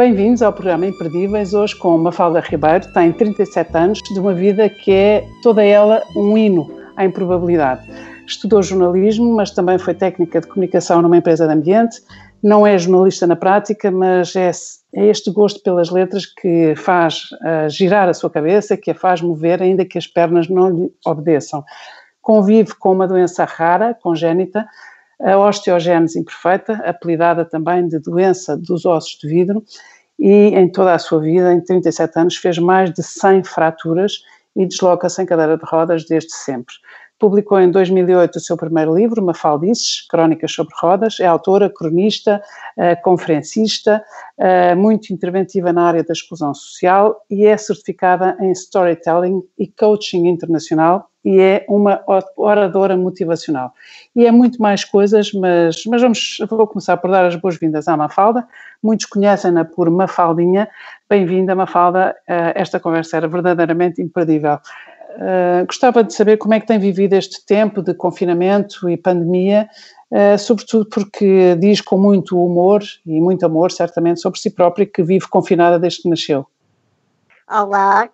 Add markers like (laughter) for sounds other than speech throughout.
Bem-vindos ao programa Imperdíveis, hoje com Mafalda Ribeiro, tem 37 anos, de uma vida que é toda ela um hino à improbabilidade. Estudou jornalismo, mas também foi técnica de comunicação numa empresa de ambiente. Não é jornalista na prática, mas é, é este gosto pelas letras que faz uh, girar a sua cabeça, que a faz mover, ainda que as pernas não lhe obedeçam. Convive com uma doença rara, congénita, a osteogênese imperfeita, apelidada também de doença dos ossos de vidro, e em toda a sua vida, em 37 anos, fez mais de 100 fraturas e desloca-se em cadeira de rodas desde sempre. Publicou em 2008 o seu primeiro livro, Mafaldices, Crónicas sobre Rodas. É autora, cronista, eh, conferencista, eh, muito interventiva na área da exclusão social e é certificada em Storytelling e Coaching Internacional e é uma oradora motivacional. E é muito mais coisas, mas, mas vamos, vou começar por dar as boas-vindas à Mafalda. Muitos conhecem-na por Mafaldinha. Bem-vinda, Mafalda. Eh, esta conversa era verdadeiramente imperdível. Uh, gostava de saber como é que tem vivido este tempo de confinamento e pandemia, uh, sobretudo porque diz com muito humor e muito amor, certamente, sobre si própria, que vive confinada desde que nasceu. Olá,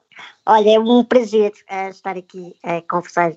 olha, é um prazer uh, estar aqui a conversar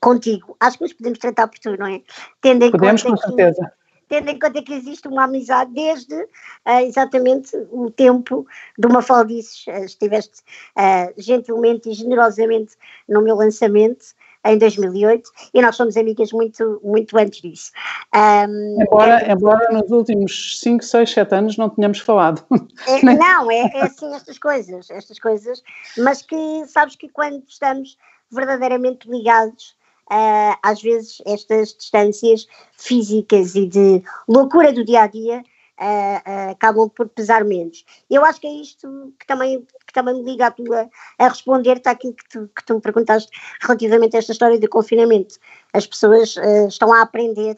contigo. Acho que nos podemos tratar por tu, não é? Tendo em podemos, com certeza tendo em conta que existe uma amizade desde uh, exatamente o tempo de uma faldices. Uh, estiveste uh, gentilmente e generosamente no meu lançamento em 2008 e nós somos amigas muito, muito antes disso. Um, embora, é, embora nos últimos 5, 6, 7 anos não tenhamos falado. É, (laughs) não, é, é assim estas coisas, estas coisas, mas que sabes que quando estamos verdadeiramente ligados uh, às vezes estas distâncias físicas e de loucura do dia a dia uh, uh, acabam por pesar menos. Eu acho que é isto que também, que também me liga a, tua, a responder-te àquilo que tu, que tu me perguntaste relativamente a esta história de confinamento. As pessoas estão a aprender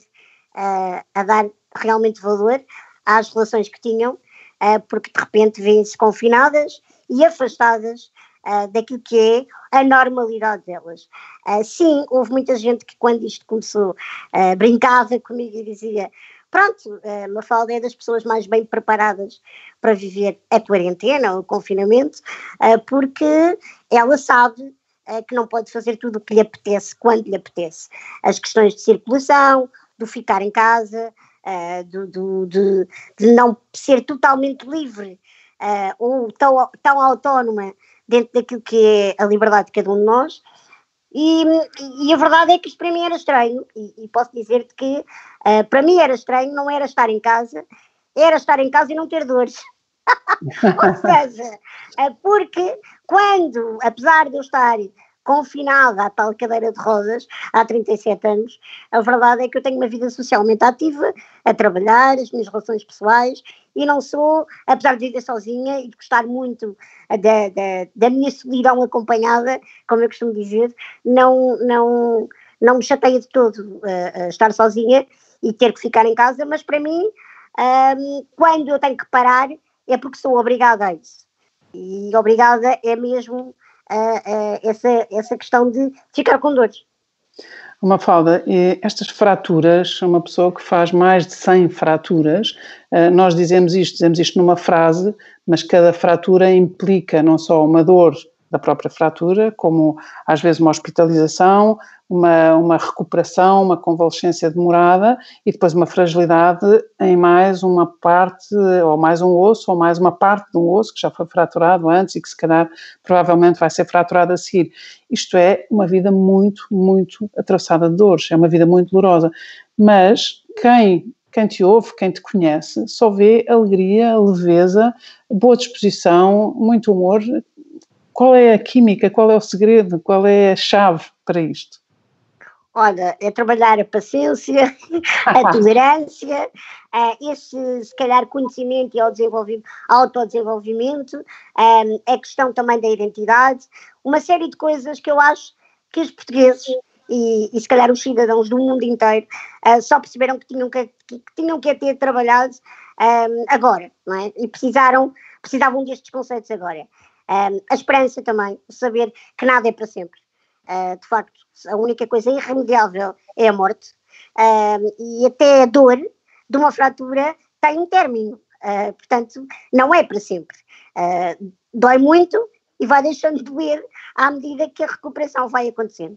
a dar realmente valor às relações que tinham, porque de repente vêm-se confinadas e afastadas uh, daquilo que é a normalidade delas. Uh, sim, houve muita gente que quando isto começou uh, brincava (laughs) comigo e dizia pronto, uh, Mafalda é das pessoas mais bem preparadas para viver a quarentena, o confinamento, porque ela sabe que não pode fazer tudo o que lhe apetece, quando lhe apetece. As questões de circulação, do ficar em casa, do, do, de, de, não ser totalmente livre ou tão, tão autónoma dentro daquilo que é a liberdade de cada um de nós. E, e a verdade é que isto para mim era estranho, e, e posso dizer-te que uh, para mim era estranho, não era estar em casa, era estar em casa e não ter dores. (laughs) Ou seja, uh, porque quando, apesar de eu estar confinada à tal cadeira de rodas há 37 anos, a verdade é que eu tenho uma vida socialmente ativa, a trabalhar, as minhas relações pessoais, e não sou, apesar de viver sozinha e de gostar muito da, da, da minha solidão acompanhada, como eu costumo dizer, não, não, não me chateia de todo uh, estar sozinha e ter que ficar em casa, mas para mim, um, quando eu tenho que parar, é porque sou obrigada a isso. E obrigada é mesmo essa, essa questão de ficar com dores. Uma falda, estas fraturas, uma pessoa que faz mais de 100 fraturas, eh, nós dizemos isto, dizemos isto numa frase, mas cada fratura implica não só uma dor da própria fratura, como às vezes uma hospitalização, uma, uma recuperação, uma convalescência demorada e depois uma fragilidade em mais uma parte, ou mais um osso, ou mais uma parte de um osso que já foi fraturado antes e que se calhar provavelmente vai ser fraturado a seguir. Isto é uma vida muito, muito atravessada de dores, é uma vida muito dolorosa. Mas quem quem te ouve, quem te conhece, só vê alegria, leveza, boa disposição, muito humor. Qual é a química, qual é o segredo, qual é a chave para isto? Olha, é trabalhar a paciência, (laughs) a tolerância, uh, esse, se calhar, conhecimento e autodesenvolvimento, um, a questão também da identidade, uma série de coisas que eu acho que os portugueses e, e se calhar os cidadãos do mundo inteiro uh, só perceberam que tinham que, que, que tinham que ter trabalhado um, agora, não é? E precisaram, precisavam destes conceitos agora. Um, a esperança também, saber que nada é para sempre. Uh, de facto, a única coisa irremediável é a morte. Um, e até a dor de uma fratura tem um término. Uh, portanto, não é para sempre. Uh, dói muito e vai deixando de doer à medida que a recuperação vai acontecendo.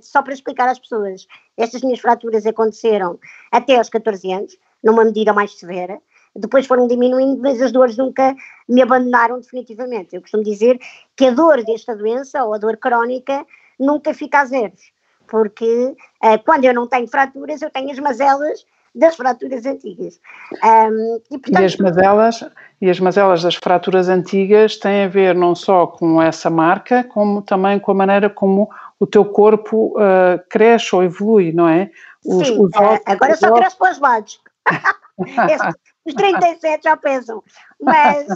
Só para explicar às pessoas, estas minhas fraturas aconteceram até aos 14 anos, numa medida mais severa, depois foram diminuindo, mas as dores nunca me abandonaram definitivamente. Eu costumo dizer que a dor desta doença, ou a dor crónica, nunca fica a zeros, porque uh, quando eu não tenho fraturas, eu tenho as mazelas das fraturas antigas. Um, e, portanto, e, as mazelas, e as mazelas das fraturas antigas têm a ver não só com essa marca, como também com a maneira como o teu corpo uh, cresce ou evolui, não é? Os, Sim, os ossos, agora só cresce para os lados. (laughs) os 37 já pesam. Mas,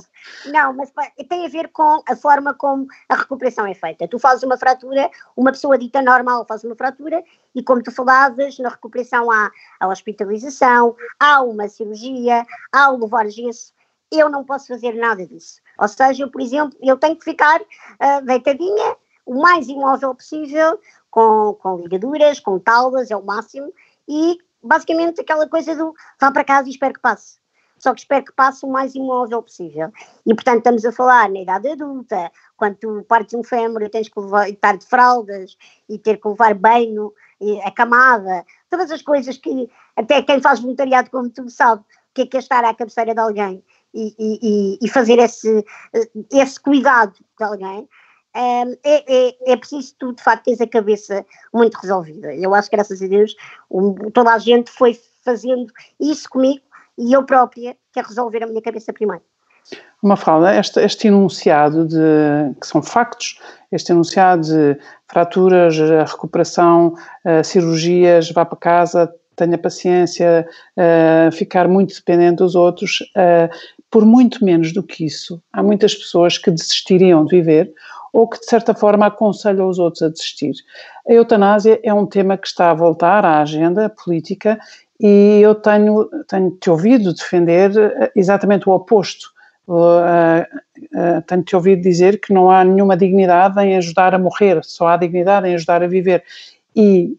não, mas tem a ver com a forma como a recuperação é feita. Tu fazes uma fratura, uma pessoa dita normal faz uma fratura, e como tu falavas, na recuperação há a hospitalização, há uma cirurgia, há o levar gesso. Eu não posso fazer nada disso. Ou seja, eu, por exemplo, eu tenho que ficar uh, deitadinha, o mais imóvel possível, com, com ligaduras, com taulas, é o máximo, e basicamente aquela coisa do vá para casa e espero que passe. Só que espero que passe o mais imóvel possível. E portanto estamos a falar na idade adulta, quando tu partes um fémur e tens que levar, estar de fraldas e ter que levar banho, a camada, todas as coisas que até quem faz voluntariado como tu sabe, o que é que é estar à cabeceira de alguém e, e, e fazer esse, esse cuidado de alguém. Um, é, é, é, preciso tu, de facto, teres a cabeça muito resolvida. Eu acho que, graças a Deus, toda a gente foi fazendo isso comigo e eu própria quero resolver a minha cabeça primeiro. Uma este, este enunciado de, que são factos, este enunciado de fraturas, recuperação, uh, cirurgias, vá para casa, tenha paciência, uh, ficar muito dependente dos outros, por muito menos do que isso, há muitas pessoas que desistiriam de viver ou que de certa forma aconselham os outros a desistir. A eutanásia é um tema que está a voltar à agenda política e eu tenho, tenho te ouvido defender eh, exatamente o oposto. Uh, uh, tenho te ouvido dizer que não há nenhuma dignidade em ajudar a morrer, só há dignidade em ajudar a viver. E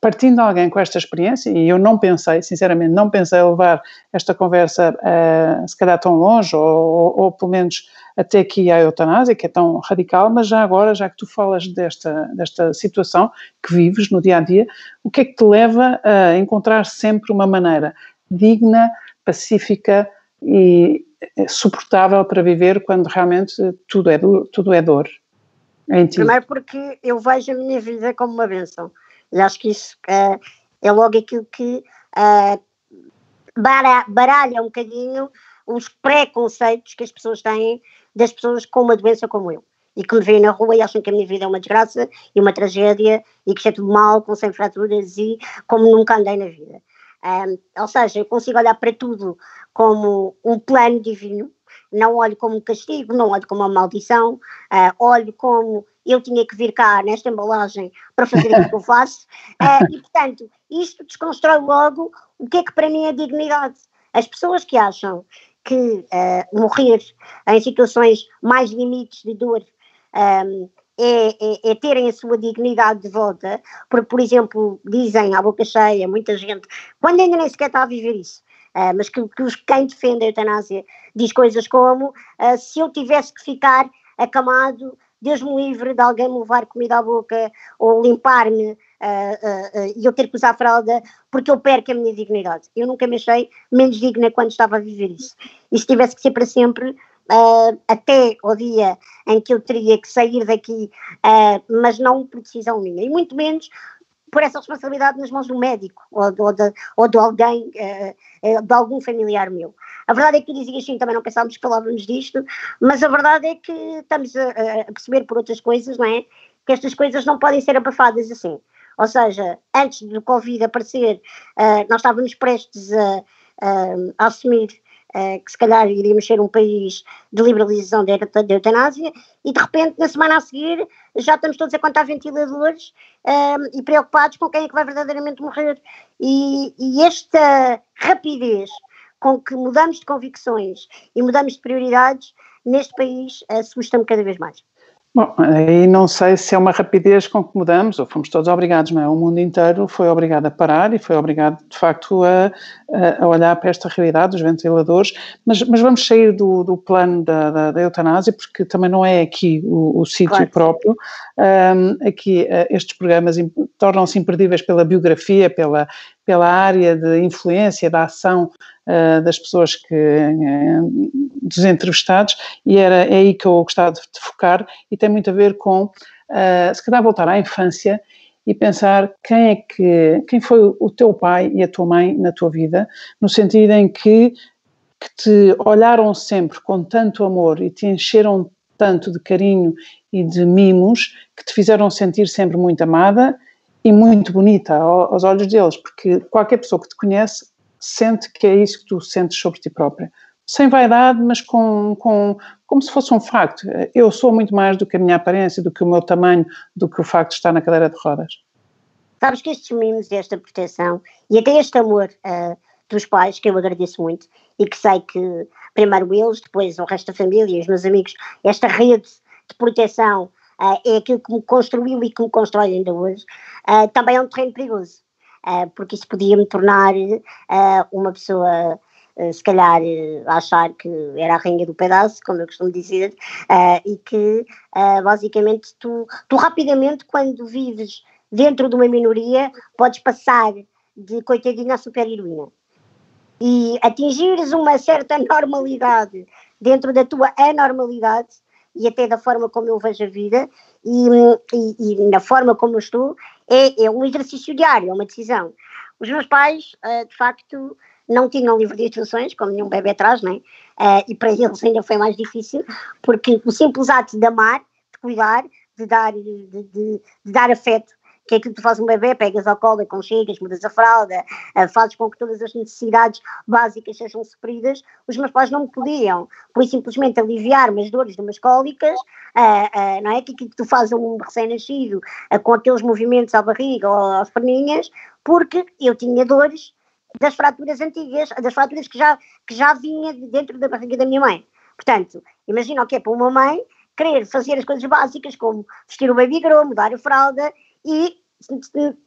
partindo de alguém com esta experiência, e eu não pensei, sinceramente, não pensei levar esta conversa uh, se calhar tão longe, ou, ou, ou, pelo menos até aqui à eutanásia, que é tão radical, mas já agora, já que tu falas desta, desta situação que vives no dia a dia, o que é que te leva a encontrar sempre uma maneira digna, pacífica e eh, suportável para viver quando realmente tudo é, tudo é dor? Primeiro porque eu vejo a minha vida como uma benção e acho que isso uh, é logo aquilo que uh, baralha um bocadinho os preconceitos que as pessoas têm das pessoas com uma doença como eu. E que me veem na rua e acham que a minha vida é uma desgraça e uma tragédia e que é tudo mal, com sem fraturas e como nunca andei na vida. Um, ou seja, eu consigo olhar para tudo como um plano divino, não olho como um castigo, não olho como uma maldição, uh, olho como eu tinha que vir cá nesta embalagem para fazer aquilo que eu faço. Uh, (laughs) e, portanto, isto desconstrói logo o que é que para mim é dignidade. As pessoas que acham que uh, morrer em situações mais limites de dor um, é, é, é, terem a sua dignidade de volta, porque, por exemplo, dizem à boca cheia, muita gente, quando ainda nem sequer está a viver isso, uh, mas que, que os, quem defende a eutanásia diz coisas como: uh, se eu tivesse que ficar acamado Deus me livre de alguém me levar comida à boca ou limpar-me uh, uh, uh, e eu ter que usar fralda porque eu perco a minha dignidade. Eu nunca me achei menos digna quando estava a viver isso. E se tivesse que ser para sempre, até o dia em que eu teria que sair daqui, mas não por decisão minha, e muito menos por essa responsabilidade nas mãos do médico ou, ou, de, ou de alguém, de algum familiar meu. A verdade é que tu dizias sim, também não pensávamos que falávamos disto, mas a verdade é que estamos a, a perceber por outras coisas, não é? Que estas coisas não podem ser abafadas assim. Ou seja, antes do Covid aparecer, uh, nós estávamos prestes a, a assumir uh, que se calhar iríamos ser um país de liberalização da, eutanásia, e de repente, na semana a seguir, já estamos todos a contar ventiladores uh, e preocupados com quem é que vai verdadeiramente morrer. E, e esta rapidez com que mudamos de convicções e mudamos de prioridades neste país assusta-me cada vez mais. Bom, aí não sei se é uma rapidez com que mudamos, ou fomos todos obrigados, não é? O mundo inteiro foi obrigado a parar e foi obrigado, de facto, a, a olhar para esta realidade dos ventiladores, mas, mas vamos sair do, do plano da, da, da, eutanásia, porque também não é aqui o, o sítio claro. próprio. Um, aqui, uh, estes programas tornam-se imperdíveis pela biografia, pela, pela área de influência, da ação uh, das pessoas que, uh, dos entrevistados, e era, é aí que eu gostava de, de focar, e tem muito a ver com, uh, se calhar, voltar à infância e pensar quem é que, quem foi o teu pai e a tua mãe na tua vida, no sentido em que, que te olharam sempre com tanto amor e te encheram tanto de carinho e de mimos que te fizeram sentir sempre muito amada e muito bonita aos olhos deles, porque qualquer pessoa que te conhece sente que é isso que tu sentes sobre ti própria. Sem vaidade, mas com, com, como se fosse um facto. Eu sou muito mais do que a minha aparência, do que o meu tamanho, do que o facto de estar na cadeira de rodas. Sabes que estes mimos, esta proteção e até este amor uh, dos pais, que eu agradeço muito, e que sei que primeiro eles, depois o resto da família, os meus amigos, esta rede de proteção uh, é aquilo que me construiu e que me constrói ainda hoje, uh, também é um terreno perigoso. Porque isso podia me tornar uma pessoa, se calhar, a achar que era a rainha do pedaço, como eu costumo dizer, e que basicamente tu, tu rapidamente, quando vives dentro de uma minoria, podes passar de coitadinha a super-heroína. E atingires uma certa normalidade dentro da tua anormalidade e até da forma como eu vejo a vida e, e, e na forma como eu estou, é, é, um exercício diário, é uma decisão. Os meus pais, de facto, não tinham livro de instruções, como nenhum bebê traz, né? Uh, e para eles ainda foi mais difícil, porque o simples ato de amar, de cuidar, de dar, de, de, de dar afeto, que é aquilo que tu fazes um bebê, pegas ao colo, aconchegas, mudas a fralda, uh, fazes com que todas as necessidades básicas sejam supridas, os meus pais não me podiam, por simplesmente aliviar-me as dores de umas cólicas, uh, uh, não é? Que aquilo que tu fazes a um recém-nascido, com aqueles movimentos à barriga ou às perninhas, porque eu tinha dores das fraturas antigas, das fraturas que já, que já vinha dentro da barriga da minha mãe. Portanto, imagina o que é para uma mãe querer fazer as coisas básicas, como vestir o baby girl, mudar a fralda, e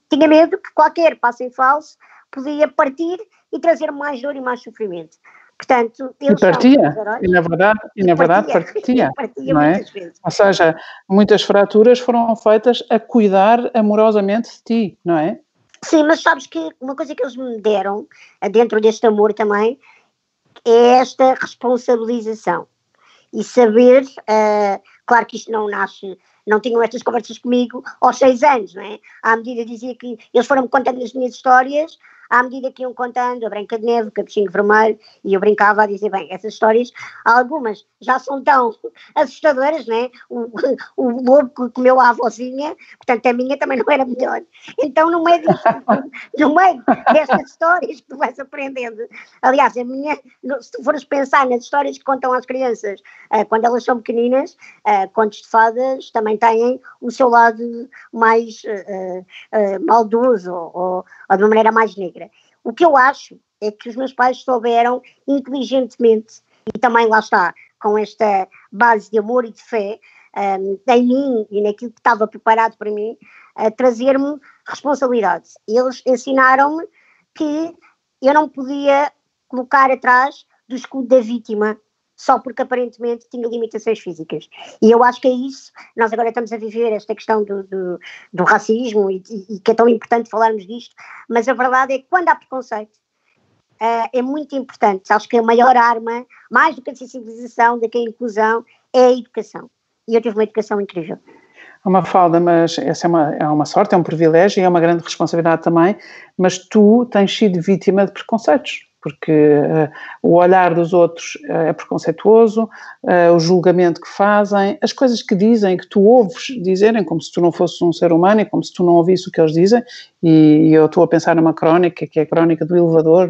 tinha medo que qualquer passo em falso podia partir e trazer mais dor e mais sofrimento. Portanto, e partia, e na verdade, e, na verdade partia, partia, (laughs) partia não é? Ou seja, muitas fraturas foram feitas a cuidar amorosamente de ti, não é? Sim, mas sabes que uma coisa que eles me deram, dentro deste amor também, é esta responsabilização. E saber, uh, claro que isto não nasce não tinham estas conversas comigo aos seis anos, não é? À medida dizia que eles foram-me contando as minhas histórias, à medida que iam contando a Branca de Neve, o Capuchinho Vermelho, e eu brincava a dizer, bem, essas histórias, algumas já são tão assustadoras, né? O, (laughs) o lobo que comeu a avózinha, portanto a minha também não era melhor. Então no meio, disto, (laughs) no meio destas histórias que tu vais aprendendo, aliás, a minha, se tu fores pensar nas histórias que contam às crianças uh, quando elas são pequeninas, uh, contos de fadas também têm o seu lado mais uh, maldoso ou, ou de uma maneira mais negra. O que eu acho é que os meus pais souberam inteligentemente, e também lá está, com esta base de amor e de fé um, em mim e naquilo que estava preparado para mim, a trazer-me responsabilidade. Eles ensinaram-me que eu não podia colocar atrás do escudo da vítima só porque aparentemente tinha limitações físicas. E eu acho que é isso. Nós agora estamos a viver esta questão do, do, do racismo e, e, que é tão importante falarmos disto, mas a verdade é que quando há preconceito, uh, é muito importante. Acho que a maior arma, mais do que a sensibilização, do que a inclusão, é a educação. E eu tive uma educação incrível. É uma falda, mas essa é uma, é uma sorte, é um privilégio e é uma grande responsabilidade também, mas tu tens sido vítima de preconceitos porque uh, o olhar dos outros uh, é preconceituoso, uh, o julgamento que fazem, as coisas que dizem, que tu ouves dizerem, como se tu não fosses um ser humano e como se tu não ouvisse o que eles dizem, e, e eu estou a pensar numa crónica, que é a crónica do elevador,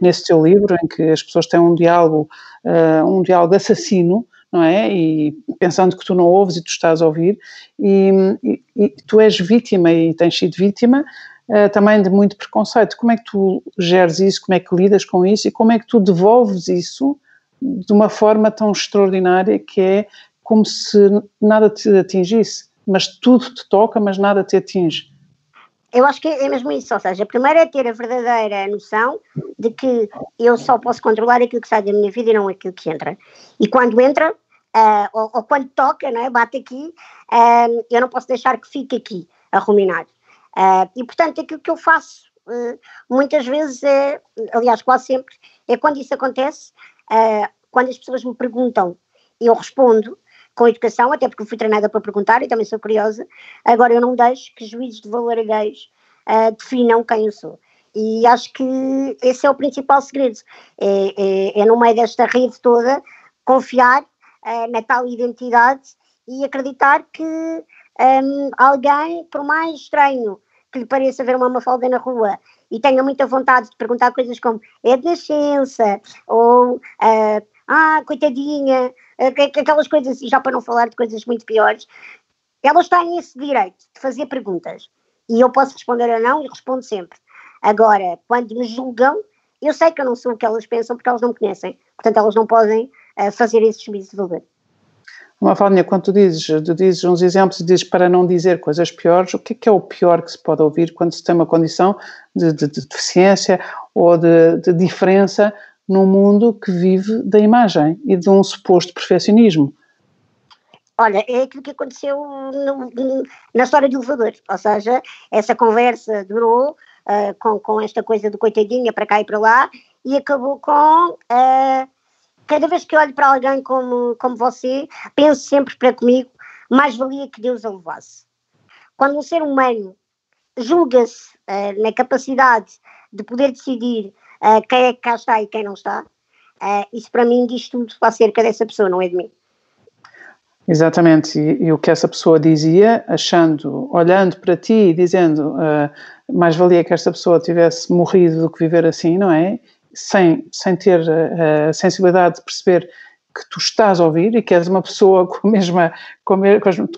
nesse teu livro, em que as pessoas têm um diálogo, um diálogo assassino, não é? E pensando que tu não ouves e tu estás a ouvir, e, e, e tu és vítima e tens sido vítima, uh, também de muito preconceito. Como é que tu geres isso, como é que lidas com isso e como é que tu devolves isso de uma forma tão extraordinária que é como se nada te atingisse, mas tudo te toca, mas nada te atinge. Eu acho que é mesmo isso, ou seja, primeiro é ter a verdadeira noção de que eu só posso controlar aquilo que sai da minha vida e não aquilo que entra. E quando entra, uh, ou, ou, quando toca, não é? bate aqui, uh, eu não posso deixar que fique aqui a ruminar. Uh, e, portanto, aquilo que eu faço uh, muitas vezes é, aliás, quase sempre, é quando isso acontece, uh, quando as pessoas me perguntam, eu respondo com educação, até porque fui treinada para perguntar e também sou curiosa. Agora, eu não deixo que juízes de valor alheios definam quem eu sou. E acho que esse é o principal segredo. É, é, é no meio desta rede toda, confiar na tal identidade e acreditar que um, alguém, por mais estranho que lhe pareça ver uma mafalda na rua e tenha muita vontade de perguntar coisas como é de nascença ou uh, ah, coitadinha, uh, aquelas coisas, e já para não falar de coisas muito piores, elas têm esse direito de fazer perguntas. E eu posso responder ou não e respondo sempre. Agora, quando me julgam, eu sei que eu não sou o que elas pensam porque elas não me conhecem. Portanto, elas não podem uh, fazer esse juízo de valor. Uma Mafaldinha, quando tu dizes, tu dizes uns exemplos e dizes para não dizer coisas piores, o que é, que é o pior que se pode ouvir quando se tem uma condição de, de, de deficiência ou de, de, diferença num mundo que vive da imagem e de um suposto perfeccionismo? Olha, é aquilo que aconteceu no, na história do elevador, ou seja, essa conversa durou uh, com, com esta coisa do coitadinha para cá e para lá e acabou com... Uh, cada vez que olho para alguém como, como você, penso sempre para comigo, mais valia que Deus a levasse. Quando um ser humano julga-se uh, na capacidade de poder decidir uh, quem é que cá está e quem não está, uh, isso para mim diz tudo acerca dessa pessoa, não é de mim. Exatamente, e, e, o que essa pessoa dizia, achando, olhando para ti e dizendo mais valia que esta pessoa tivesse morrido do que viver assim, não é? Sem, sem ter a, a sensibilidade de perceber que tu estás a ouvir e que és uma pessoa (laughs) com, a mesma, com,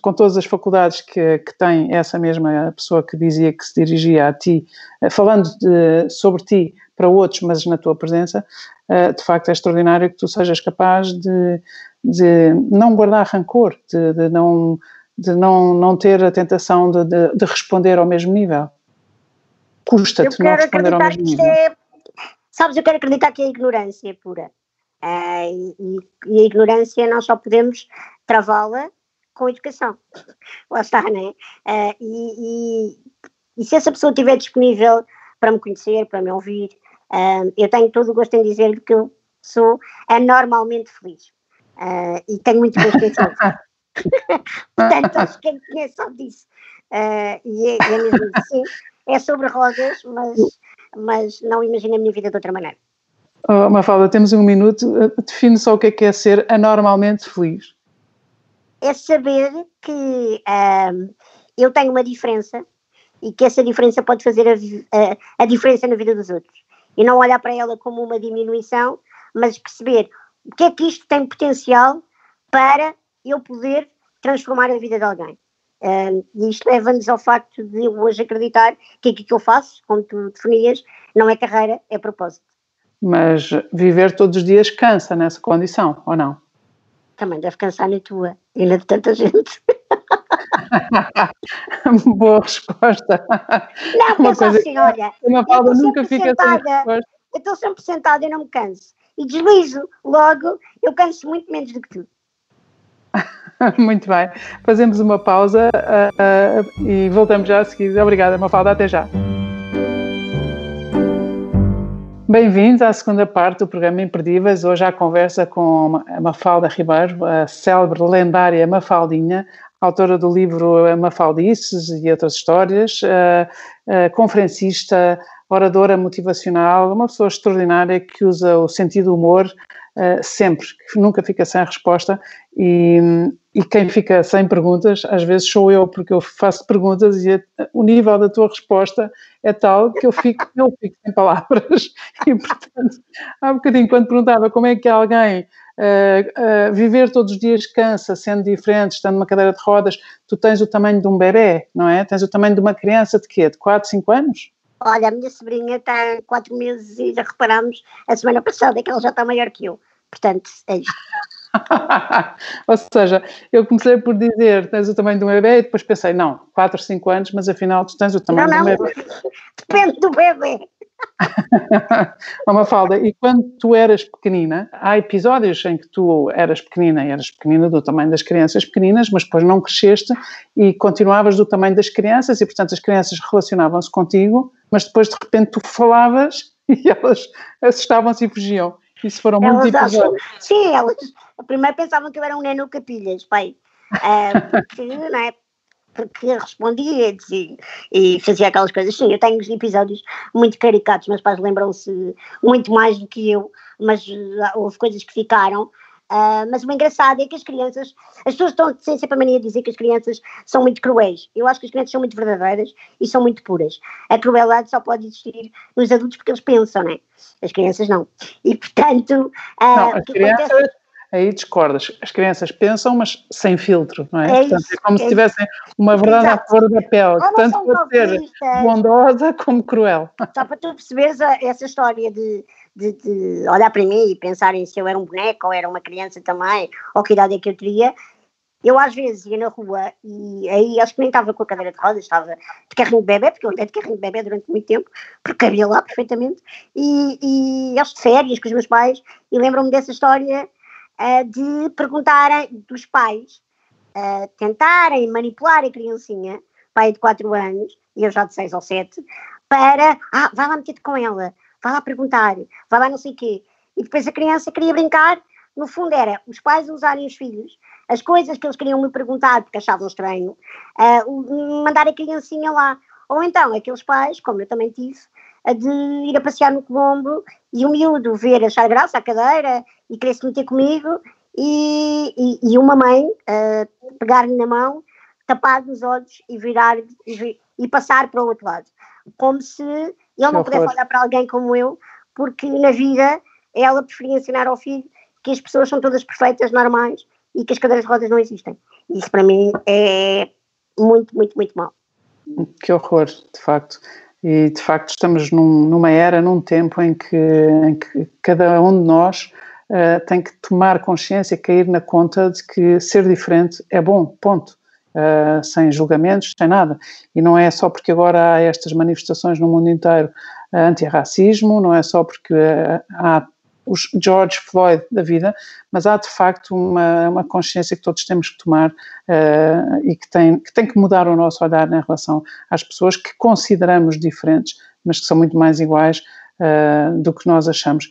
com, todas as faculdades que, que tem essa mesma pessoa que dizia que se dirigia a ti, eh, falando de, sobre ti para outros, mas na tua presença, eh, de facto é extraordinário que tu sejas capaz de, de não guardar rancor, de, de não, de não, não ter a tentação de, de, de responder ao mesmo nível. Custa-te não responder ao mesmo nível. É Sabes, eu quero acreditar que é ignorância pura. Uh, e, e, a ignorância nós só podemos travá-la com educação. Lá está, não é? Uh, e, e, e, se essa pessoa estiver disponível para me conhecer, para me ouvir, uh, eu tenho todo o gosto em dizer que eu sou anormalmente feliz. e tenho muito gosto em ser. (laughs) Portanto, acho que quem me conhece sabe disso. e é, é mesmo assim. É sobre rodas, mas mas não imagino a minha vida de outra maneira. Oh, Mafalda, temos um minuto. Eh, define só o que é, que é ser anormalmente feliz. É saber que eu tenho uma diferença e que essa diferença pode fazer a, a, a, diferença na vida dos outros. E não olhar para ela como uma diminuição, mas perceber o que é que isto tem potencial para eu poder transformar a vida de alguém. Uh, e isto leva-nos ao facto de eu hoje acreditar que aquilo que eu faço, como tu definias, não é carreira, é propósito. Mas viver todos os dias cansa nessa condição, ou não? Também deve cansar na tua e na de tanta gente. (laughs) Boa resposta. Não, uma coisa assim, olha, uma Paula nunca fica sentada, sem resposta. Eu estou sempre sentada e não me canso. E deslizo, logo, eu canso muito menos do que tu. (laughs) Muito bem. Fazemos uma pausa uh, uh, e voltamos já a seguir. Obrigada, Mafalda. Até já. Bem-vindos à segunda parte do programa Imperdíveis. Hoje a conversa com a Mafalda Ribeiro, a célebre, lendária Mafaldinha, autora do livro Mafaldices e outras histórias, uh, conferencista, oradora motivacional, uma pessoa extraordinária que usa o sentido do humor uh, sempre, que nunca fica sem resposta e, e quem fica sem perguntas, às vezes sou eu, porque eu faço perguntas e o nível da tua resposta é tal que eu fico, eu fico sem palavras. (laughs) E, portanto, há um bocadinho, quando perguntava como é que alguém uh, uh, viver todos os dias cansa, sendo diferente, estando numa cadeira de rodas, tu tens o tamanho de um bebê, não é? Tens o tamanho de uma criança de quê? De 4, 5 anos? Olha, a minha sobrinha está quatro meses e já reparámos a semana passada que ela já está maior que eu. Portanto, é isto. (laughs) Ou seja, eu comecei por dizer tens o tamanho de um bebê e depois pensei, não, 4, 5 anos, mas afinal tu tens o tamanho não, não, de um bebê. Depende do bebê. (laughs) Uma falda. E quando tu eras pequenina, há episódios em que tu eras pequenina e eras pequenina do tamanho das crianças pequeninas, mas depois não cresceste e continuavas do tamanho das crianças e, portanto, as crianças relacionavam-se contigo, mas depois de repente tu falavas (laughs) e elas assustavam-se e fugiam. Isso foram elas muitos episódios. Acham, sim, elas primeiro pensavam que eu era um neno capilhas, pai. Uh, (laughs) porque, não é? Porque respondia e, e fazia aquelas coisas. Sim, eu tenho episódios muito caricatos, meus pais lembram-se muito mais do que eu, mas ah, houve coisas que ficaram. Uh, mas o engraçado é que as crianças, as pessoas estão têm sempre a mania de dizer que as crianças são muito cruéis. Eu acho que as crianças são muito verdadeiras e são muito puras. A crueldade só pode existir nos adultos porque eles pensam, não é? As crianças não. E portanto. Uh, não, as crianças, acontece aí discordas. As crianças pensam, mas sem filtro, não é? é Portanto, é como é se tivessem uma verdade Exato. à flor da pele, que tanto pode ser bondosa como cruel. Só para tu perceberes essa história de, de, de, olhar para mim e pensarem se eu era um boneco ou era uma criança também, ou que idade é que eu teria. Eu às vezes ia na rua e aí acho que nem estava com a cadeira de rodas, estava de carrinho de bebê, porque eu andei de carrinho de bebê durante muito tempo, porque cabia lá perfeitamente, e, e de férias com os meus pais, e lembro-me dessa história de perguntarem dos pais, uh, tentarem manipular a criancinha, pai de 4 anos, e eu já de 6 ou 7, para, ah, vai lá meter-te com ela, vai lá perguntar, vai lá não sei o quê. E depois a criança queria brincar, no fundo era os pais usarem os filhos, as coisas que eles queriam me perguntar porque achavam estranho, uh, mandar a criancinha lá. Ou então aqueles pais, como eu também tive, de ir a passear no Colombo e o miúdo ver achar graça à cadeira e querer se meter comigo e, e, e uma mãe uh, pegar-lhe na mão, tapar os olhos e virar e, e, passar para o outro lado. Como se ele não pudesse olhar para alguém como eu, porque na vida ela preferia ensinar ao filho que as pessoas são todas perfeitas, normais e que as cadeiras de rodas não existem. Isso para mim é muito, muito, muito mal. Que horror, de facto. E de facto estamos num, numa era, num tempo em que, em que cada um de nós uh, tem que tomar consciência, cair na conta de que ser diferente é bom, ponto. Uh, sem julgamentos, sem nada. E não é só porque agora há estas manifestações no mundo inteiro uh, anti-racismo, não é só porque uh, há os George Floyd da vida, mas há de facto uma, uma consciência que todos temos que tomar uh, e que tem, que tem que mudar o nosso olhar em relação às pessoas que consideramos diferentes, mas que são muito mais iguais uh, do que nós achamos.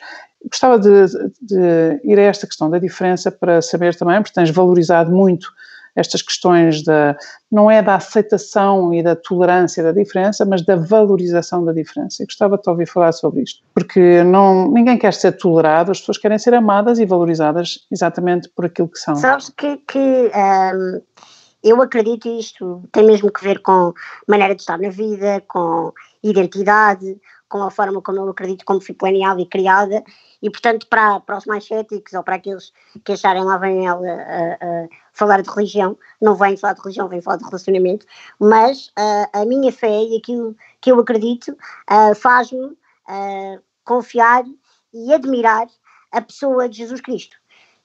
Gostava de, de, ir a esta questão da diferença para saber também, porque tens valorizado muito estas questões da, não é da aceitação e da tolerância da diferença, mas da valorização da diferença. Gostava de te ouvir falar sobre isto, porque não, ninguém quer ser tolerado, as pessoas querem ser amadas e valorizadas exatamente por aquilo que são. Sabes que, que um, eu acredito isto tem mesmo que ver com maneira de estar na vida, com identidade, com a forma como eu acredito como fui planeada e criada e portanto para, para os mais céticos ou para aqueles que acharem lá vem ela a, a falar de religião, não vem falar de religião, vem falar de relacionamento, mas uh, a minha fé e aquilo que eu acredito faz-me confiar e admirar a pessoa de Jesus Cristo.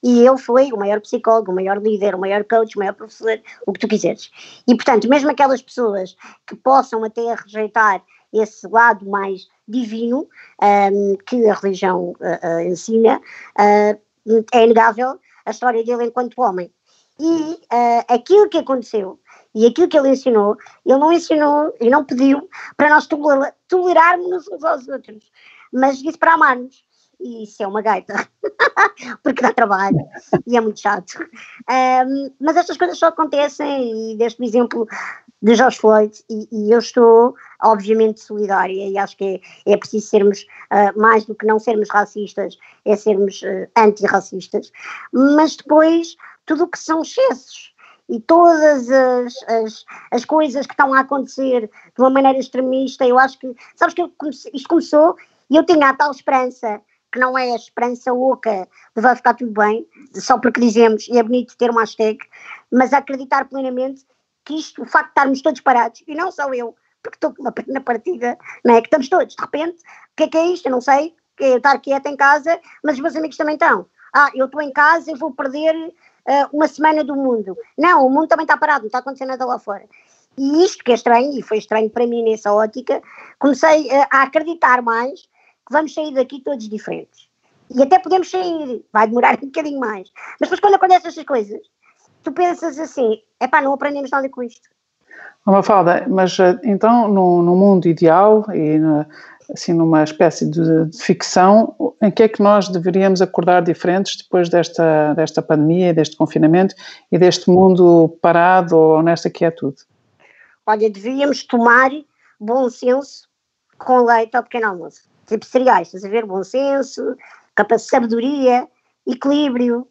E ele foi o maior psicólogo, o maior líder, o maior coach, o maior professor, o que tu quiseres. E, portanto, mesmo aquelas pessoas que possam até rejeitar esse lado mais divino um, que a religião uh, uh, ensina, uh, é inegável a história dele enquanto homem. E aquilo que aconteceu e aquilo que ele ensinou, ele não ensinou e não pediu para nós tolerarmos uns aos outros, mas disse para amarmos. E isso é uma gaita, (laughs) porque dá trabalho e é muito chato. Um, mas estas coisas só acontecem, e deste exemplo de George Floyd e, e, eu estou obviamente solidária e acho que é, é preciso sermos uh, mais do que não sermos racistas, é sermos uh, antirracistas, mas depois tudo o que são excessos e todas as, as, as, coisas que estão a acontecer de uma maneira extremista, eu acho que, sabes que comecei, isto começou e eu tinha a tal esperança que não é a esperança oca de vai ficar tudo bem, só porque dizemos, e é bonito ter uma hashtag, mas acreditar plenamente isto, o facto de estarmos todos parados, e não só eu, porque estou na partida, não é? Que estamos todos, de repente, o que é que é isto? Eu não sei, que é estar quieto em casa, mas os meus amigos também estão. Ah, eu estou em casa e vou perder uh, uma semana do mundo. Não, o mundo também está parado, não está acontecendo nada lá fora. E isto que é estranho, e foi estranho para mim nessa ótica, comecei uh, a acreditar mais que vamos sair daqui todos diferentes. E até podemos sair, vai demorar (laughs) um bocadinho mais. Mas depois quando acontecem essas coisas, tu pensas assim, é pá, não aprendemos nada com isto. Uma falda, mas eh, então no, no, mundo ideal e na, assim numa espécie de, de, ficção, em que é que nós deveríamos acordar diferentes depois desta, desta pandemia, deste confinamento e deste mundo parado ou nesta quietude? Olha, deveríamos tomar bom senso com leite ao pequeno almoço tipo cereais, estás a ver? Bom senso, capacidade, sabedoria, equilíbrio,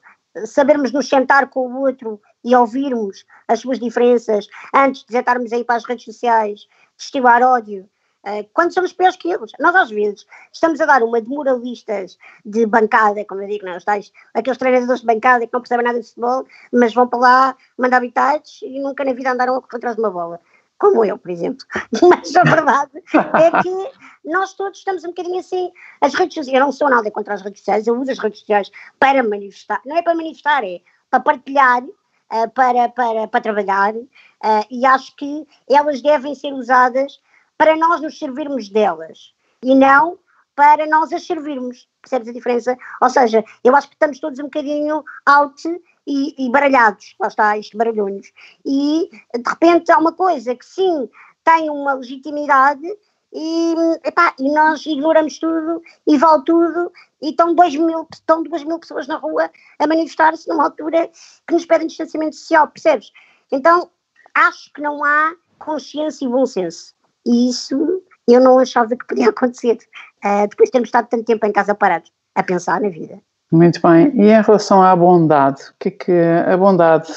sabermos nos sentar com o outro e ouvirmos as suas diferenças antes de estarmos aí para as redes sociais, destilar ódio, uh, quando somos piores que eles. Nós, às vezes, estamos a dar uma de moralistas de bancada, como eu digo, não, é? tais, aqueles treinadores de bancada que não percebem nada de futebol, mas vão para lá mandar habitats e nunca na vida andaram atrás de uma bola como eu, por exemplo. (laughs) Mas a verdade é que nós todos estamos um bocadinho assim. As redes sociais, eu não sou nada contra as redes sociais, eu uso as redes sociais para manifestar, não é para manifestar, é para partilhar, uh, para, para, para trabalhar, uh, e acho que elas devem ser usadas para nós nos servirmos delas e não para nós as servirmos. Percebes a diferença? Ou seja, eu acho que estamos todos um bocadinho out e, e baralhados, lá está, isto baralhões. E de repente há uma coisa que sim tem uma legitimidade e, epá, e nós ignoramos tudo e vale tudo e estão dois mil, estão duas mil pessoas na rua a manifestar-se numa altura que nos pedem distanciamento social, percebes? Então acho que não há consciência e bom senso. E isso eu não achava que podia (laughs) acontecer. Uh, depois de termos estado tanto tempo em casa parados a pensar na vida. Muito bem. E em relação à bondade, o que é que a bondade,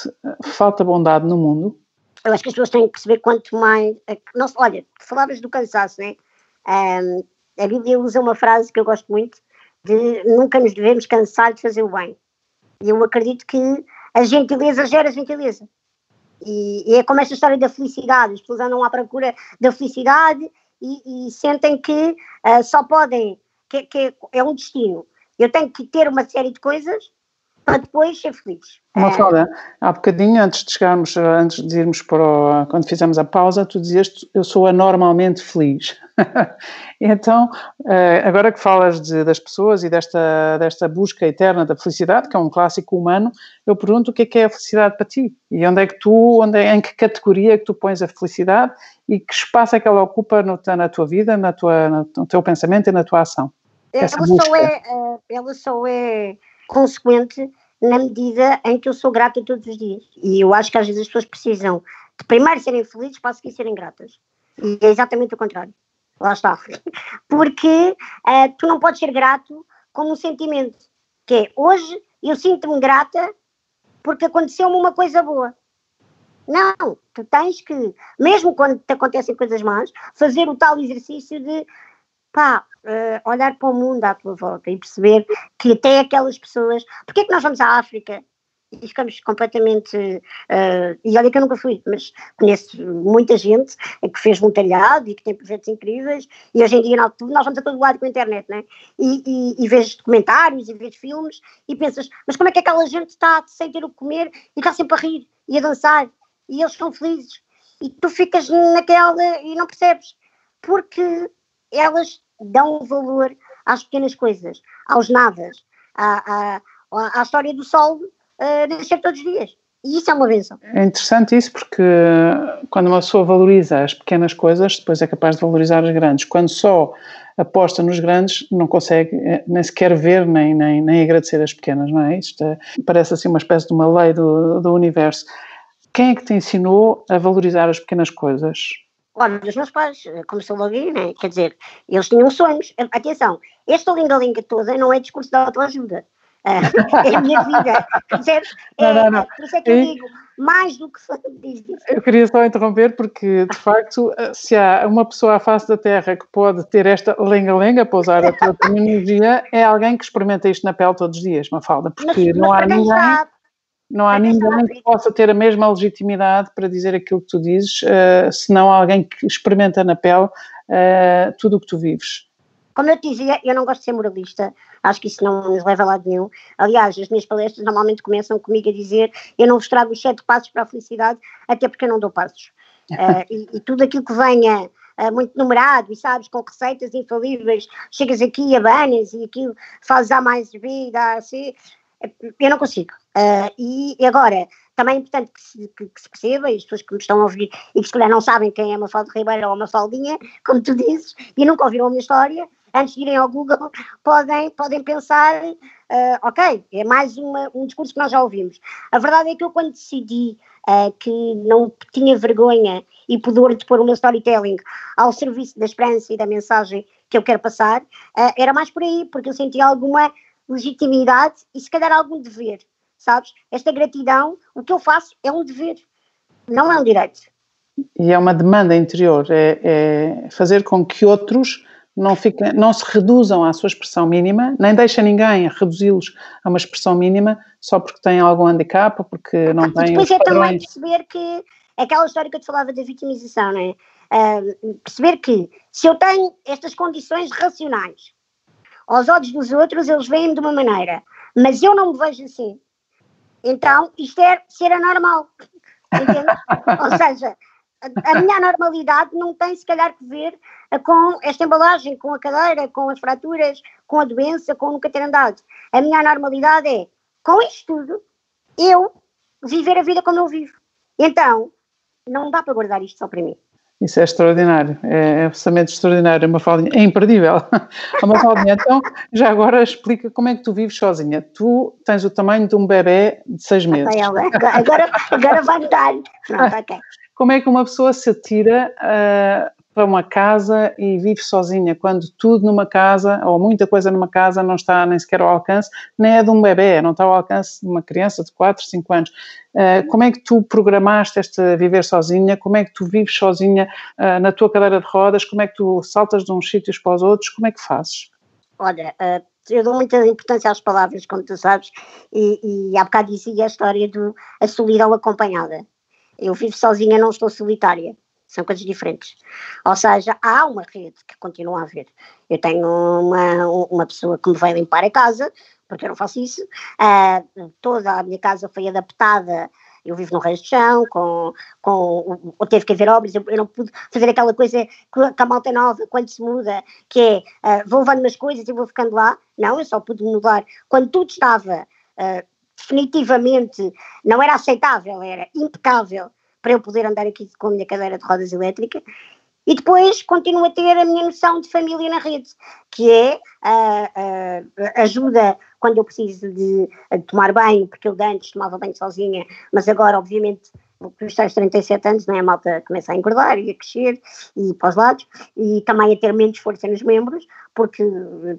falta bondade no mundo? Eu acho que as pessoas têm que perceber quanto mais. É não, olha, falavas do cansaço, né? Um, a Bíblia usa uma frase que eu gosto muito, de nunca nos devemos cansar de fazer o bem. E eu acredito que a gentileza gera gentileza. E, e é como esta história da felicidade, as pessoas andam à procura da felicidade e, e sentem que uh, só podem, que, que é um destino eu tenho que ter uma série de coisas para depois ser feliz. Uma é. foda, há bocadinho, antes de chegarmos, antes de irmos para o, quando fizemos a pausa, tu dizias eu sou anormalmente feliz. (laughs) então, eh, agora que falas de, das pessoas e desta, desta busca eterna da felicidade, que é um clássico humano, eu pergunto o que é que é a felicidade para ti? E onde é que tu, onde é, em que categoria é que tu pões a felicidade e que espaço é que ela ocupa no, na tua vida, na tua, no teu pensamento e na tua ação? Ela só, é, eh, ela só é consequente na medida em que eu sou grata todos os dias. E eu acho que às vezes as pessoas precisam de primeiro serem felizes para seguir serem gratas. E é exatamente o contrário. Lá está. (laughs) Porque uh, tu não podes ser grato como um sentimento. Que é, hoje eu sinto-me grata porque aconteceu-me uma coisa boa. Não, tu tens que, mesmo quando te acontecem coisas más, fazer o tal exercício de pá, uh, olhar para o mundo à tua volta e perceber que até aquelas pessoas. Porquê é que nós vamos à África e ficamos completamente. Uh, e olha que eu nunca fui, mas conheço muita gente que fez voluntariado e que tem projetos incríveis, e hoje em dia nós vamos a todo lado com a internet, né? E, e, e vês documentários e vês filmes e pensas, mas como é que aquela gente está sem ter o que comer e está sempre a rir e a dançar e eles estão felizes? E tu ficas naquela e não percebes, porque elas dão valor às pequenas coisas, aos nadas, à, à, à história do sol uh, nascer todos os dias. E isso é uma benção. É interessante isso porque quando uma pessoa valoriza as pequenas coisas, depois é capaz de valorizar as grandes. Quando só aposta nos grandes, não consegue eh, nem sequer ver nem, nem, nem agradecer as pequenas, não é? Isto é, parece assim uma espécie de uma lei do, do universo. Quem é que te ensinou a valorizar as pequenas coisas? Olha, os meus pais, começou logo aí, né? quer dizer, eles tinham sonhos. Atenção, esta linda-linga toda não é discurso de autoajuda. (laughs) é a minha vida. Percebes? É, não, não, não. Por isso é que eu digo, mais do que diz isso. Eu queria só interromper, porque de facto, se há uma pessoa à face da Terra que pode ter esta lenga-lenga, para usar a tua terminologia, é alguém que experimenta isto na pele todos os dias, Mafalda, porque mas, não mas há ninguém. Sabe, não há ninguém que possa ter a mesma legitimidade para dizer aquilo que tu dizes, uh, senão alguém que experimenta na pele uh, tudo o que tu vives. Como eu te dizia, eu não gosto de ser moralista, acho que isso não nos leva a lado nenhum. Aliás, as minhas palestras normalmente começam comigo a dizer: eu não vos trago os sete passos para a felicidade, até porque eu não dou passos. Uh, (laughs) e, e, tudo aquilo que venha uh, muito numerado, e sabes, com receitas infalíveis, chegas aqui, abanas e aquilo fazes A mais B, dá C, eu não consigo. Uh, e agora, também é importante que se, que, que se, perceba, e as pessoas que me estão a ouvir e que se calhar não sabem quem é Mafalda Ribeiro ou Mafaldinha, como tu dizes, e nunca ouviram a minha história, antes de irem ao Google, (laughs) podem, podem pensar, uh, ok, é mais uma, um discurso que nós já ouvimos. A verdade é que eu quando decidi uh, que não tinha vergonha e pudor de pôr o meu storytelling ao serviço da esperança e da mensagem que eu quero passar, uh, era mais por aí, porque eu senti alguma legitimidade e se calhar algum dever, sabes? Esta gratidão, o que eu faço é um dever, não é um direito. E é uma demanda interior, é, é fazer com que outros não, fiquem, não se reduzam à sua expressão mínima, nem deixa ninguém reduzi-los a uma expressão mínima só porque têm algum handicap ou porque não têm depois é também perceber que aquela história que eu te falava da vitimização, não é? Uh, perceber que se eu tenho estas condições racionais, aos olhos dos outros eles veem de uma maneira, mas eu não me vejo assim. Então isto é ser anormal. (laughs) Ou seja, a, a minha normalidade não tem se calhar que ver com esta embalagem, com a cadeira, com as fraturas, com a doença, com nunca ter andado. A minha normalidade é, com isto tudo, eu viver a vida como eu vivo. Então, não dá para guardar isto só para mim. Isso é extraordinário, é absolutamente extraordinário, é uma falinha, é imperdível. (laughs) uma falinha. Então, já agora explica como é que tu vives sozinha. Tu tens o tamanho de um bebê de seis meses. Agora, agora vai dar. Pronto, (laughs) ok. Como é que uma pessoa se atira uh, para uma casa e vive sozinha, quando tudo numa casa, ou muita coisa numa casa, não está nem sequer ao alcance, nem é de um bebê, não está ao alcance de uma criança de 4, 5 anos. Uh, como é que tu programaste este viver sozinha? Como é que tu vives sozinha uh, na tua cadeira de rodas? Como é que tu saltas de uns sítios para os outros? Como é que fazes? Olha, uh, eu dou muita importância às palavras, como tu sabes, e, e há bocado dizia a história do solidão acompanhada. Eu vivo sozinha, não estou solitária são coisas diferentes. Ou seja, há uma rede que continua a haver. Eu tenho uma, uma pessoa que me vai limpar a casa, porque eu não faço isso. Uh, toda a minha casa foi adaptada. Eu vivo no resto de chão, com, com, ou teve que haver obras, eu, eu, não pude fazer aquela coisa que, a malta nova, quando se muda, que é uh, vou levando umas coisas e vou ficando lá. Não, eu só pude mudar quando tudo estava uh, definitivamente, não era aceitável, era impecável para eu poder andar aqui com a minha cadeira de rodas elétrica. E depois continuo a ter a minha noção de família na rede, que é a, a, ajuda quando eu preciso de, de, tomar banho, porque eu antes tomava banho sozinha, mas agora, obviamente, os tais 37 anos, né, a malta começa a engordar e a crescer e para os lados, e também a ter menos força nos membros, porque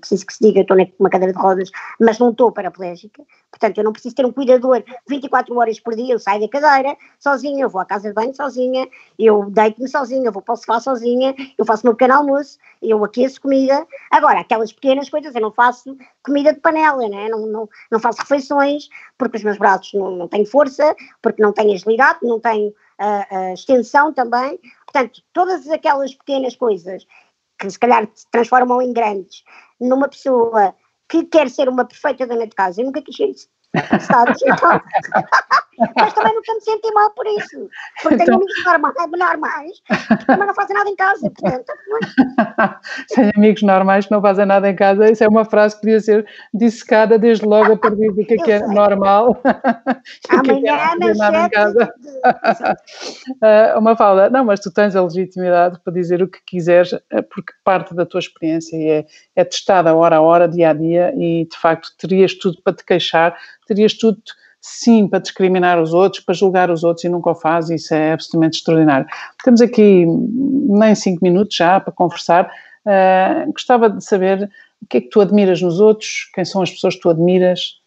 preciso que se diga, estou numa cadeira de rodas, mas não estou paraplégica, portanto eu não preciso ter um cuidador 24 horas por dia, eu saio da cadeira sozinha, eu vou à casa de banho sozinha, eu deito-me sozinha, eu vou para o sofá sozinha, eu faço o meu pequeno almoço, eu aqueço comida, agora aquelas pequenas coisas, eu não faço comida de panela, né? não, não, não faço refeições, porque os meus braços não, não têm força, porque não têm agilidade, não tenho uh, uh, extensão também, portanto todas aquelas pequenas coisas que se calhar se transformam em grandes, numa pessoa que quer ser uma perfeita dona de casa. Eu nunca quis ser isso. (laughs) Sabes? Então, mas também nunca me senti mal por isso. Porque tenho então... amigos normais, normais mas não fazem nada em casa. Portanto, tenho (laughs) amigos normais que não fazem nada em casa. Isso é uma frase que podia ser dissecada desde logo a partir do que é, (laughs) que é normal. (laughs) Amanhã, é nada em casa. uh, uma fala, não, mas tu tens a legitimidade para dizer o que quiseres, eh, porque parte da tua experiência é, é testada hora a hora, dia a dia, e de facto terias tudo para te queixar, terias tudo sim para discriminar os outros, para julgar os outros e nunca o faz, isso é absolutamente extraordinário. Temos aqui nem cinco minutos já para conversar. Uh, gostava de saber o que é que tu admiras nos outros, quem são as pessoas que tu admiras?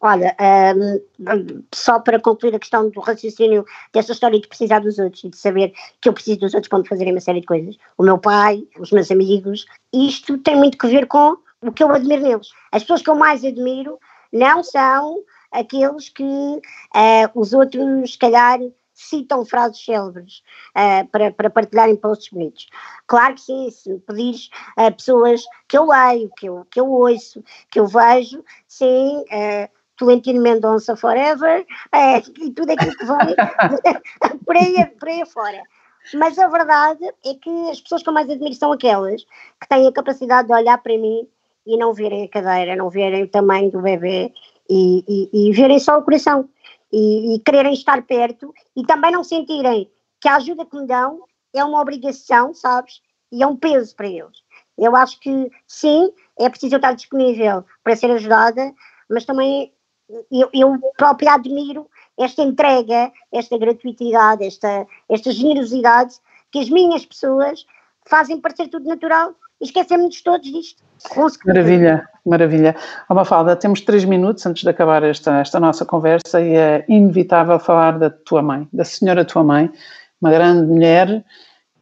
Olha, um, só para concluir a questão do raciocínio dessa história de precisar dos outros e de saber que eu preciso dos outros para me fazerem uma série de coisas. O meu pai, os meus amigos, isto tem muito que ver com o que eu admiro neles. As pessoas que eu mais admiro não são aqueles que uh, os outros, se calhar, citam frases célebres uh, para, para partilharem posts bonitos. Claro que sim, se pedires uh, pessoas que eu leio, que eu, que eu ouço, que eu vejo, sim, uh, Tolentino Mendonça Forever, é, e tudo aquilo que vai (laughs) por, aí, por aí fora. Mas a verdade é que as pessoas que eu mais admiro são aquelas que têm a capacidade de olhar para mim e não verem a cadeira, não verem o tamanho do bebê e, e, e verem só o coração e, e quererem estar perto e também não sentirem que a ajuda que me dão é uma obrigação, sabes? E é um peso para eles. Eu acho que sim, é preciso estar disponível para ser ajudada, mas também eu, eu próprio admiro esta entrega, esta gratuitidade, esta, esta generosidade que as minhas pessoas fazem parecer tudo natural e esquecemos-nos todos disto. Maravilha, maravilha. Oh, Mafalda, temos três minutos antes de acabar esta, esta nossa conversa e é inevitável falar da tua mãe, da senhora tua mãe, uma grande mulher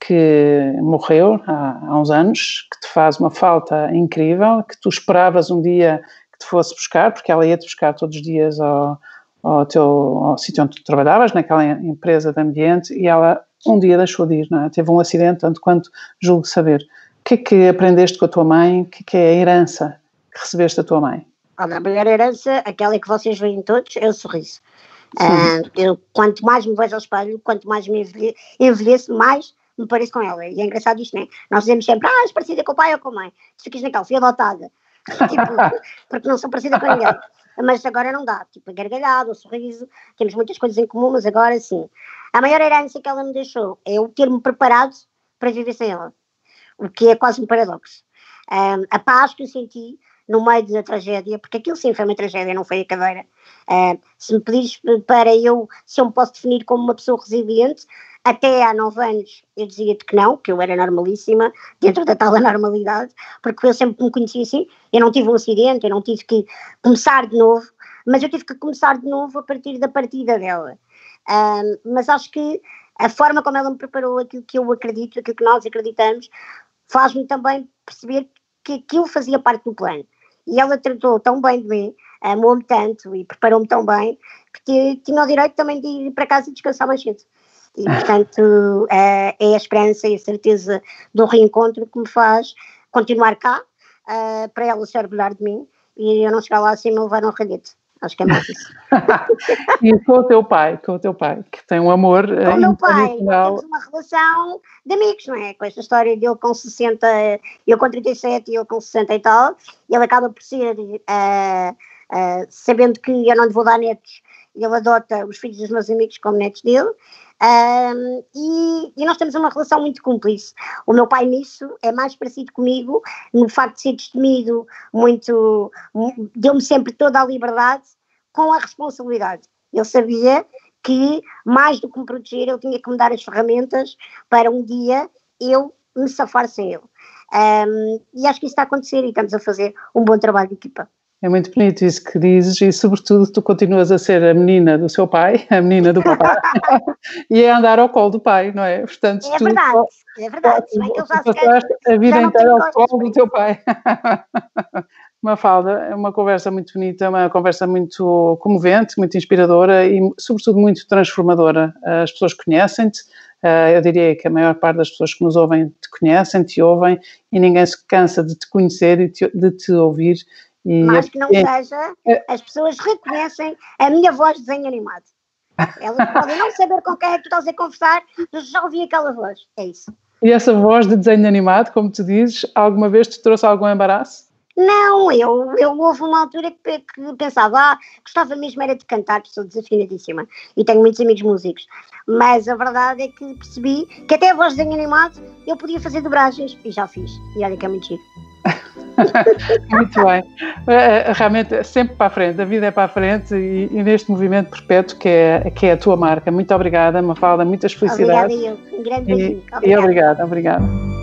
que morreu há, há uns anos, que te faz uma falta incrível, que tu esperavas um dia que te fosse buscar, porque ela ia-te buscar todos os dias ao, ao teu ao sítio onde tu trabalhavas, naquela empresa de ambiente, e ela um dia deixou de ir, é? Teve um acidente, tanto quanto julgo saber. O que é que aprendeste com a tua mãe? O que é, que é a herança que recebeste da tua mãe? Olha, a melhor herança, aquela que vocês veem todos, é o sorriso. Uh, eu, quanto mais me vejo ao espelho, quanto mais me envelheço, mais me pareço com ela. E é engraçado isto, não é? Nós dizemos sempre, ah, és parecida com o pai ou com a mãe. Se ficas naquela, fui adotada. (laughs) Tipo, porque não sou parecida com ninguém. Mas agora não dá, tipo, a gargalhada, o sorriso, temos muitas coisas em comum, mas agora sim. A maior herança que ela me deixou é eu ter-me preparado para viver sem ela, o que é quase um paradoxo. Um, a paz que eu senti no meio da tragédia, porque aquilo sim foi uma tragédia, não foi a cadeira. Se me pedires para eu, se eu me posso definir como uma pessoa resiliente, até há nove anos eu dizia-te que não, que eu era normalíssima, dentro da tal (laughs) normalidade, porque eu sempre me conhecia assim, eu não tive um acidente, eu não tive que começar de novo, mas eu tive que começar de novo a partir da partida dela. Um, mas acho que a forma como ela me preparou aquilo que eu acredito, aquilo que nós acreditamos, faz-me também perceber que aquilo fazia parte do plano. E ela tratou tão bem de mim, amou-me tanto e preparou-me tão bem, que tinha o direito também de ir para casa e descansar mais cedo. E, (laughs) portanto, é, é a esperança e a certeza do reencontro que me faz continuar cá, uh, para ela se orgulhar de mim e eu não chegar lá e me levar um ralhete. Acho que é mais isso. (laughs) e com o teu pai, com o teu pai, que tem um amor. Com o meu pai, temos uma relação de amigos, não é? Com esta história dele com 60, eu com 37 e ele com 60 e tal, e ele acaba por ser, uh, uh, sabendo que eu não lhe vou dar netos, ele adota os filhos dos meus amigos como netos dele, um, e, e, nós temos uma relação muito cúmplice. O meu pai nisso é mais parecido comigo, no facto de ser destemido, muito, deu-me sempre toda a liberdade com a responsabilidade. Ele sabia que, mais do que me proteger, ele tinha que me dar as ferramentas para um dia eu me safar sem ele. Um, e acho que isso está a acontecer e estamos a fazer um bom trabalho de equipa. É muito bonito isso que dizes e, sobretudo, tu continuas a ser a menina do seu pai, a menina do papai, (laughs) e a andar ao colo do pai, não é? Portanto, é verdade, tu, é verdade. Tu, tu passaste a vida inteira ao colo do teu pai. (laughs) uma falda, é uma conversa muito bonita, uma conversa muito comovente, muito inspiradora e, sobretudo, muito transformadora. As pessoas conhecem-te, eh, eu diria que a maior parte das pessoas que nos ouvem te conhecem, te ouvem e ninguém se cansa de te conhecer e de te ouvir e Mas que não é, seja, as pessoas reconhecem a minha voz de desenho animado. Elas podem não saber com quem é que tu estás a conversar, mas já ouvi aquela voz. É isso. E essa voz de desenho animado, como tu dizes, alguma vez te trouxe algum embaraço? Não, eu, eu houve uma altura que, que pensava, ah, gostava mesmo era de cantar, sou desafinadíssima e tenho muitos amigos músicos. Mas a verdade é que percebi que até a voz de desenho animado eu podia fazer dobragens e já fiz. E olha que é muito giro. (laughs) Muito bem. Eh, realmente, sempre para a frente, a vida é para a frente e, e, neste movimento perpétuo que é, que é a tua marca. Muito obrigada, Mafalda, muitas felicidades. Obrigada eu. Um grande beijinho. E, e obrigada, obrigada.